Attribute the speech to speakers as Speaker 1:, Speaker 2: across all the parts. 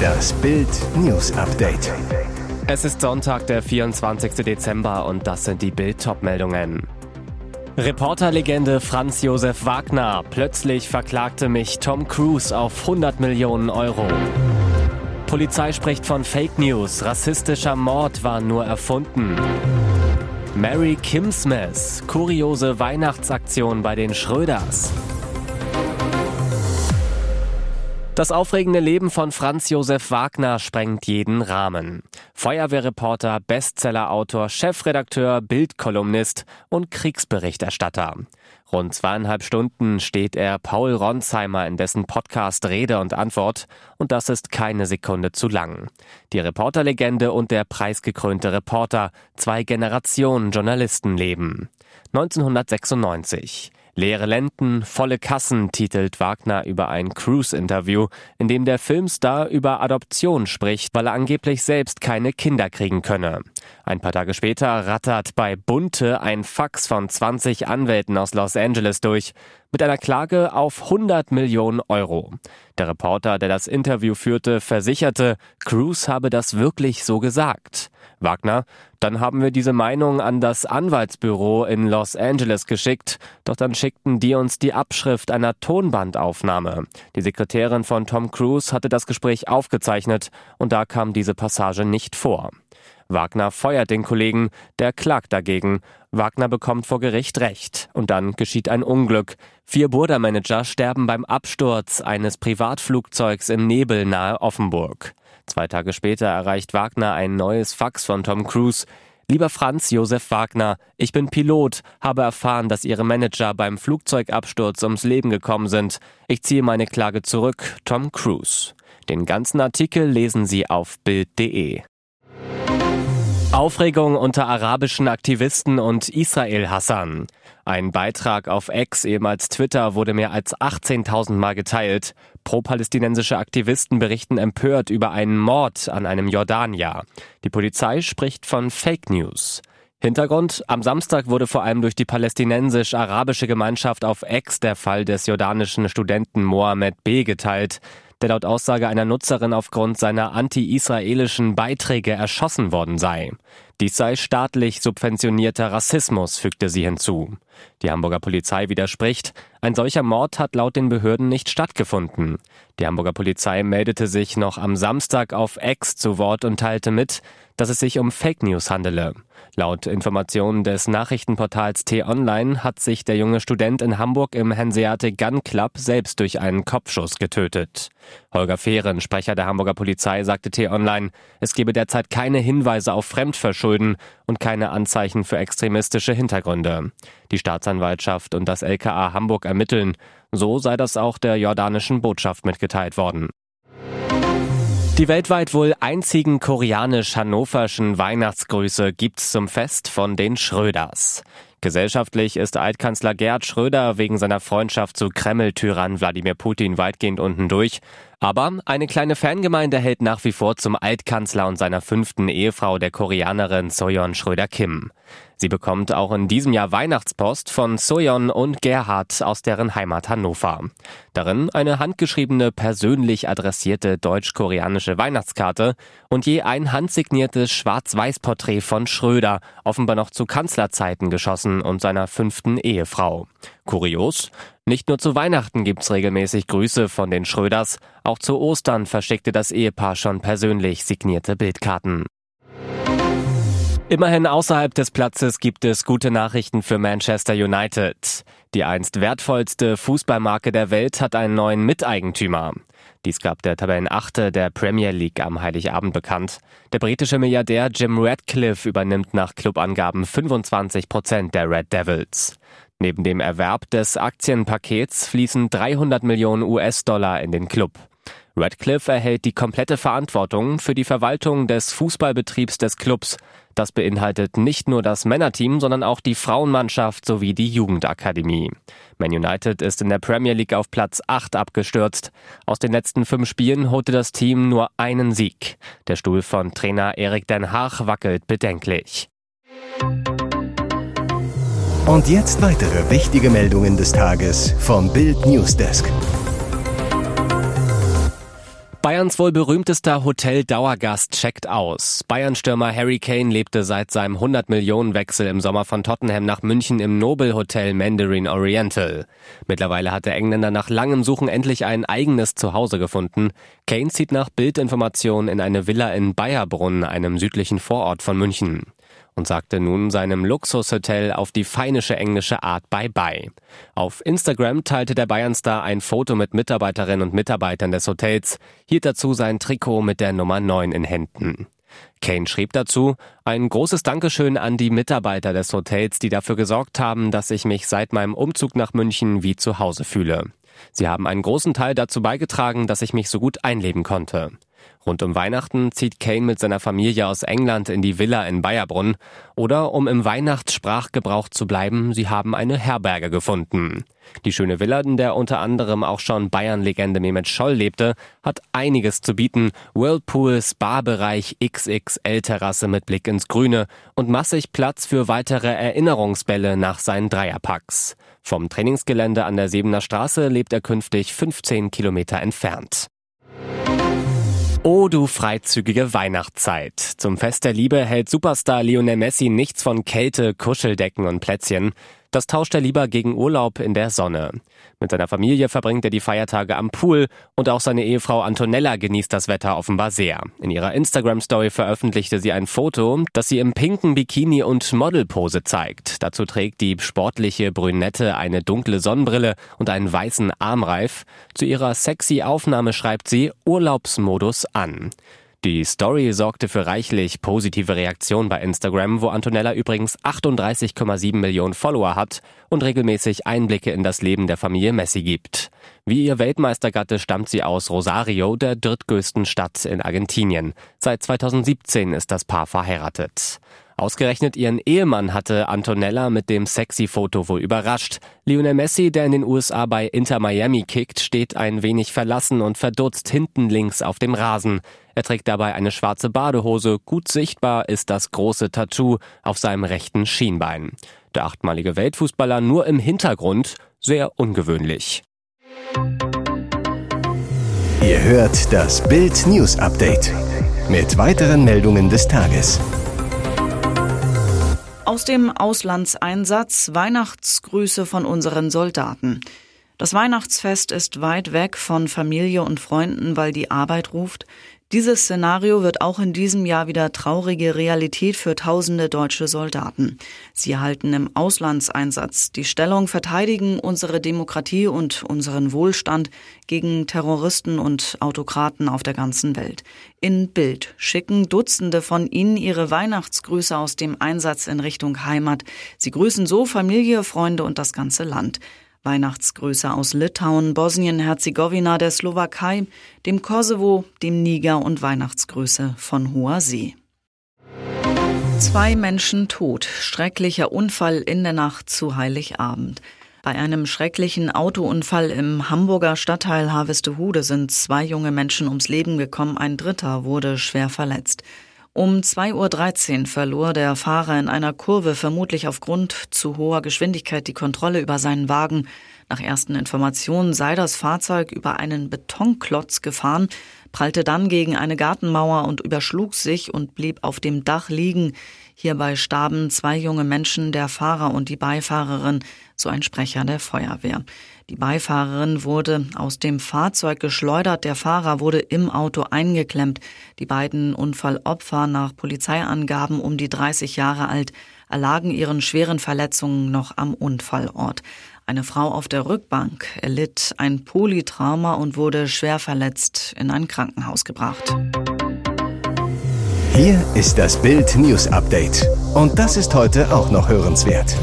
Speaker 1: Das Bild News Update.
Speaker 2: Es ist Sonntag, der 24. Dezember und das sind die Bild meldungen Reporterlegende Franz Josef Wagner. Plötzlich verklagte mich Tom Cruise auf 100 Millionen Euro. Polizei spricht von Fake News. Rassistischer Mord war nur erfunden. Mary Kimsmith. Kuriose Weihnachtsaktion bei den Schröders. Das aufregende Leben von Franz Josef Wagner sprengt jeden Rahmen. Feuerwehrreporter, Bestsellerautor, Chefredakteur, Bildkolumnist und Kriegsberichterstatter. Rund zweieinhalb Stunden steht er Paul Ronsheimer in dessen Podcast Rede und Antwort und das ist keine Sekunde zu lang. Die Reporterlegende und der preisgekrönte Reporter, zwei Generationen Journalistenleben. 1996. Leere Lenden, volle Kassen titelt Wagner über ein Cruise-Interview, in dem der Filmstar über Adoption spricht, weil er angeblich selbst keine Kinder kriegen könne. Ein paar Tage später rattert bei Bunte ein Fax von 20 Anwälten aus Los Angeles durch mit einer Klage auf 100 Millionen Euro. Der Reporter, der das Interview führte, versicherte, Cruz habe das wirklich so gesagt. Wagner, dann haben wir diese Meinung an das Anwaltsbüro in Los Angeles geschickt, doch dann schickten die uns die Abschrift einer Tonbandaufnahme. Die Sekretärin von Tom Cruise hatte das Gespräch aufgezeichnet und da kam diese Passage nicht vor. Wagner feuert den Kollegen, der klagt dagegen. Wagner bekommt vor Gericht Recht. Und dann geschieht ein Unglück. Vier Burda-Manager sterben beim Absturz eines Privatflugzeugs im Nebel nahe Offenburg. Zwei Tage später erreicht Wagner ein neues Fax von Tom Cruise. Lieber Franz Josef Wagner, ich bin Pilot, habe erfahren, dass Ihre Manager beim Flugzeugabsturz ums Leben gekommen sind. Ich ziehe meine Klage zurück, Tom Cruise. Den ganzen Artikel lesen Sie auf Bild.de. Aufregung unter arabischen Aktivisten und Israel-Hassern. Ein Beitrag auf X, ehemals Twitter, wurde mehr als 18.000 Mal geteilt. Pro-palästinensische Aktivisten berichten empört über einen Mord an einem Jordanier. Die Polizei spricht von Fake News. Hintergrund, am Samstag wurde vor allem durch die palästinensisch-arabische Gemeinschaft auf X der Fall des jordanischen Studenten Mohammed B. geteilt der laut Aussage einer Nutzerin aufgrund seiner anti-israelischen Beiträge erschossen worden sei. Dies sei staatlich subventionierter Rassismus, fügte sie hinzu. Die Hamburger Polizei widerspricht, ein solcher Mord hat laut den Behörden nicht stattgefunden. Die Hamburger Polizei meldete sich noch am Samstag auf X zu Wort und teilte mit, dass es sich um Fake News handele. Laut Informationen des Nachrichtenportals T-Online hat sich der junge Student in Hamburg im Hanseatic Gun Club selbst durch einen Kopfschuss getötet. Holger Fehren, Sprecher der Hamburger Polizei, sagte T-Online, es gebe derzeit keine Hinweise auf Fremdverschulden und keine Anzeichen für extremistische Hintergründe. Die Staatsanwaltschaft und das LKA Hamburg ermitteln. So sei das auch der jordanischen Botschaft mitgeteilt worden. Die weltweit wohl einzigen koreanisch-hannoverschen Weihnachtsgrüße gibt's zum Fest von den Schröders. Gesellschaftlich ist Altkanzler Gerhard Schröder wegen seiner Freundschaft zu Kreml-Tyrann Wladimir Putin weitgehend unten durch. Aber eine kleine Fangemeinde hält nach wie vor zum Altkanzler und seiner fünften Ehefrau, der Koreanerin Soyeon Schröder-Kim. Sie bekommt auch in diesem Jahr Weihnachtspost von Soyeon und Gerhard aus deren Heimat Hannover. Darin eine handgeschriebene, persönlich adressierte deutsch-koreanische Weihnachtskarte und je ein handsigniertes Schwarz-Weiß-Porträt von Schröder, offenbar noch zu Kanzlerzeiten geschossen und seiner fünften Ehefrau. Kurios? Nicht nur zu Weihnachten gibt's regelmäßig Grüße von den Schröders, auch zu Ostern verschickte das Ehepaar schon persönlich signierte Bildkarten. Immerhin außerhalb des Platzes gibt es gute Nachrichten für Manchester United. Die einst wertvollste Fußballmarke der Welt hat einen neuen Miteigentümer. Dies gab der Tabellenachte der Premier League am Heiligabend bekannt. Der britische Milliardär Jim Radcliffe übernimmt nach Clubangaben 25 Prozent der Red Devils. Neben dem Erwerb des Aktienpakets fließen 300 Millionen US-Dollar in den Club. Radcliffe erhält die komplette Verantwortung für die Verwaltung des Fußballbetriebs des Clubs. Das beinhaltet nicht nur das Männerteam, sondern auch die Frauenmannschaft sowie die Jugendakademie. Man United ist in der Premier League auf Platz 8 abgestürzt. Aus den letzten fünf Spielen holte das Team nur einen Sieg. Der Stuhl von Trainer Erik Den Haag wackelt bedenklich.
Speaker 1: Und jetzt weitere wichtige Meldungen des Tages vom Bild Newsdesk.
Speaker 2: Bayerns wohl berühmtester Hotel-Dauergast checkt aus. Bayern-Stürmer Harry Kane lebte seit seinem 100-Millionen-Wechsel im Sommer von Tottenham nach München im Nobelhotel Mandarin Oriental. Mittlerweile hat der Engländer nach langem Suchen endlich ein eigenes Zuhause gefunden. Kane zieht nach Bildinformationen in eine Villa in Bayerbrunn, einem südlichen Vorort von München und sagte nun seinem Luxushotel auf die feinische englische Art Bye-bye. Auf Instagram teilte der Bayernstar ein Foto mit Mitarbeiterinnen und Mitarbeitern des Hotels, hielt dazu sein Trikot mit der Nummer 9 in Händen. Kane schrieb dazu, ein großes Dankeschön an die Mitarbeiter des Hotels, die dafür gesorgt haben, dass ich mich seit meinem Umzug nach München wie zu Hause fühle. Sie haben einen großen Teil dazu beigetragen, dass ich mich so gut einleben konnte. Rund um Weihnachten zieht Kane mit seiner Familie aus England in die Villa in Bayerbrunn. Oder um im Weihnachtssprachgebrauch zu bleiben, sie haben eine Herberge gefunden. Die schöne Villa, in der unter anderem auch schon Bayern-Legende Mehmet Scholl lebte, hat einiges zu bieten. Whirlpool, Spa-Bereich, XXL-Terrasse mit Blick ins Grüne und massig Platz für weitere Erinnerungsbälle nach seinen Dreierpacks. Vom Trainingsgelände an der Sebener Straße lebt er künftig 15 Kilometer entfernt. Oh, du freizügige Weihnachtszeit. Zum Fest der Liebe hält Superstar Lionel Messi nichts von Kälte, Kuscheldecken und Plätzchen. Das tauscht er lieber gegen Urlaub in der Sonne. Mit seiner Familie verbringt er die Feiertage am Pool und auch seine Ehefrau Antonella genießt das Wetter offenbar sehr. In ihrer Instagram-Story veröffentlichte sie ein Foto, das sie im pinken Bikini und Modelpose zeigt. Dazu trägt die sportliche Brünette eine dunkle Sonnenbrille und einen weißen Armreif. Zu ihrer sexy Aufnahme schreibt sie Urlaubsmodus an. Die Story sorgte für reichlich positive Reaktionen bei Instagram, wo Antonella übrigens 38,7 Millionen Follower hat und regelmäßig Einblicke in das Leben der Familie Messi gibt. Wie ihr Weltmeistergatte stammt sie aus Rosario, der drittgrößten Stadt in Argentinien. Seit 2017 ist das Paar verheiratet. Ausgerechnet ihren Ehemann hatte Antonella mit dem Sexy-Foto wohl überrascht. Lionel Messi, der in den USA bei Inter Miami kickt, steht ein wenig verlassen und verdutzt hinten links auf dem Rasen. Er trägt dabei eine schwarze Badehose, gut sichtbar ist das große Tattoo auf seinem rechten Schienbein. Der achtmalige Weltfußballer nur im Hintergrund, sehr ungewöhnlich.
Speaker 1: Ihr hört das Bild News Update mit weiteren Meldungen des Tages.
Speaker 3: Aus dem Auslandseinsatz Weihnachtsgrüße von unseren Soldaten. Das Weihnachtsfest ist weit weg von Familie und Freunden, weil die Arbeit ruft. Dieses Szenario wird auch in diesem Jahr wieder traurige Realität für tausende deutsche Soldaten. Sie halten im Auslandseinsatz die Stellung, verteidigen unsere Demokratie und unseren Wohlstand gegen Terroristen und Autokraten auf der ganzen Welt. In Bild schicken Dutzende von ihnen ihre Weihnachtsgrüße aus dem Einsatz in Richtung Heimat. Sie grüßen so Familie, Freunde und das ganze Land. Weihnachtsgrüße aus Litauen, Bosnien-Herzegowina, der Slowakei, dem Kosovo, dem Niger und Weihnachtsgrüße von Hoher See. Zwei Menschen tot. Schrecklicher Unfall in der Nacht zu Heiligabend. Bei einem schrecklichen Autounfall im Hamburger Stadtteil Harvestehude sind zwei junge Menschen ums Leben gekommen, ein dritter wurde schwer verletzt. Um 2.13 Uhr verlor der Fahrer in einer Kurve vermutlich aufgrund zu hoher Geschwindigkeit die Kontrolle über seinen Wagen. Nach ersten Informationen sei das Fahrzeug über einen Betonklotz gefahren, prallte dann gegen eine Gartenmauer und überschlug sich und blieb auf dem Dach liegen. Hierbei starben zwei junge Menschen, der Fahrer und die Beifahrerin, so ein Sprecher der Feuerwehr. Die Beifahrerin wurde aus dem Fahrzeug geschleudert, der Fahrer wurde im Auto eingeklemmt. Die beiden Unfallopfer nach Polizeiangaben um die 30 Jahre alt erlagen ihren schweren Verletzungen noch am Unfallort. Eine Frau auf der Rückbank erlitt ein Polytrauma und wurde schwer verletzt in ein Krankenhaus gebracht.
Speaker 1: Hier ist das Bild News Update. Und das ist heute auch noch hörenswert.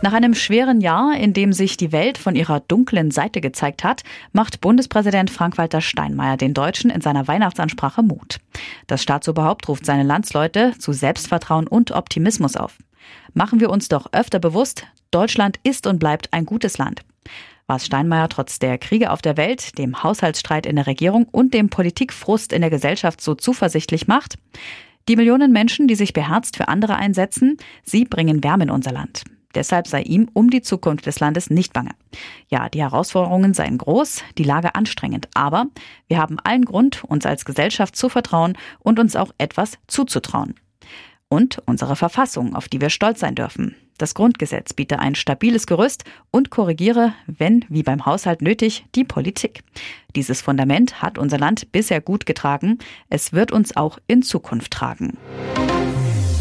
Speaker 4: Nach einem schweren Jahr, in dem sich die Welt von ihrer dunklen Seite gezeigt hat, macht Bundespräsident Frank-Walter Steinmeier den Deutschen in seiner Weihnachtsansprache Mut. Das Staatsoberhaupt ruft seine Landsleute zu Selbstvertrauen und Optimismus auf. Machen wir uns doch öfter bewusst, Deutschland ist und bleibt ein gutes Land. Was Steinmeier trotz der Kriege auf der Welt, dem Haushaltsstreit in der Regierung und dem Politikfrust in der Gesellschaft so zuversichtlich macht? Die Millionen Menschen, die sich beherzt für andere einsetzen, sie bringen Wärme in unser Land. Deshalb sei ihm um die Zukunft des Landes nicht bange. Ja, die Herausforderungen seien groß, die Lage anstrengend, aber wir haben allen Grund, uns als Gesellschaft zu vertrauen und uns auch etwas zuzutrauen. Und unsere Verfassung, auf die wir stolz sein dürfen. Das Grundgesetz biete ein stabiles Gerüst und korrigiere, wenn, wie beim Haushalt nötig, die Politik. Dieses Fundament hat unser Land bisher gut getragen. Es wird uns auch in Zukunft tragen.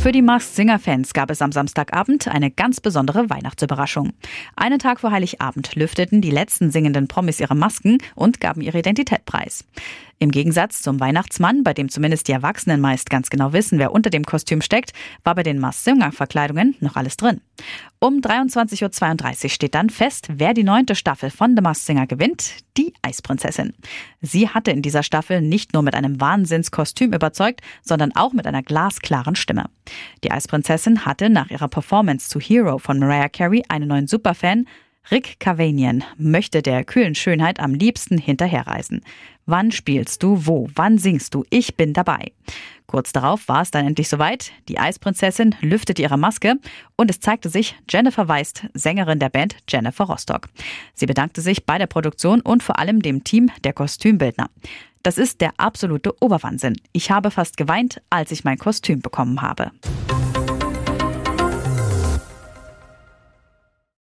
Speaker 4: Für die Masked Singer Fans gab es am Samstagabend eine ganz besondere Weihnachtsüberraschung. Einen Tag vor Heiligabend lüfteten die letzten singenden Promis ihre Masken und gaben ihre Identität preis. Im Gegensatz zum Weihnachtsmann, bei dem zumindest die Erwachsenen meist ganz genau wissen, wer unter dem Kostüm steckt, war bei den Masked-Singer-Verkleidungen noch alles drin. Um 23.32 Uhr steht dann fest, wer die neunte Staffel von The Masked Singer gewinnt, die Eisprinzessin. Sie hatte in dieser Staffel nicht nur mit einem Wahnsinnskostüm überzeugt, sondern auch mit einer glasklaren Stimme. Die Eisprinzessin hatte nach ihrer Performance zu Hero von Mariah Carey einen neuen Superfan, Rick Cavanian möchte der kühlen Schönheit am liebsten hinterherreisen. Wann spielst du wo? Wann singst du? Ich bin dabei. Kurz darauf war es dann endlich soweit. Die Eisprinzessin lüftete ihre Maske und es zeigte sich Jennifer Weist, Sängerin der Band Jennifer Rostock. Sie bedankte sich bei der Produktion und vor allem dem Team der Kostümbildner. Das ist der absolute Oberwahnsinn. Ich habe fast geweint, als ich mein Kostüm bekommen habe.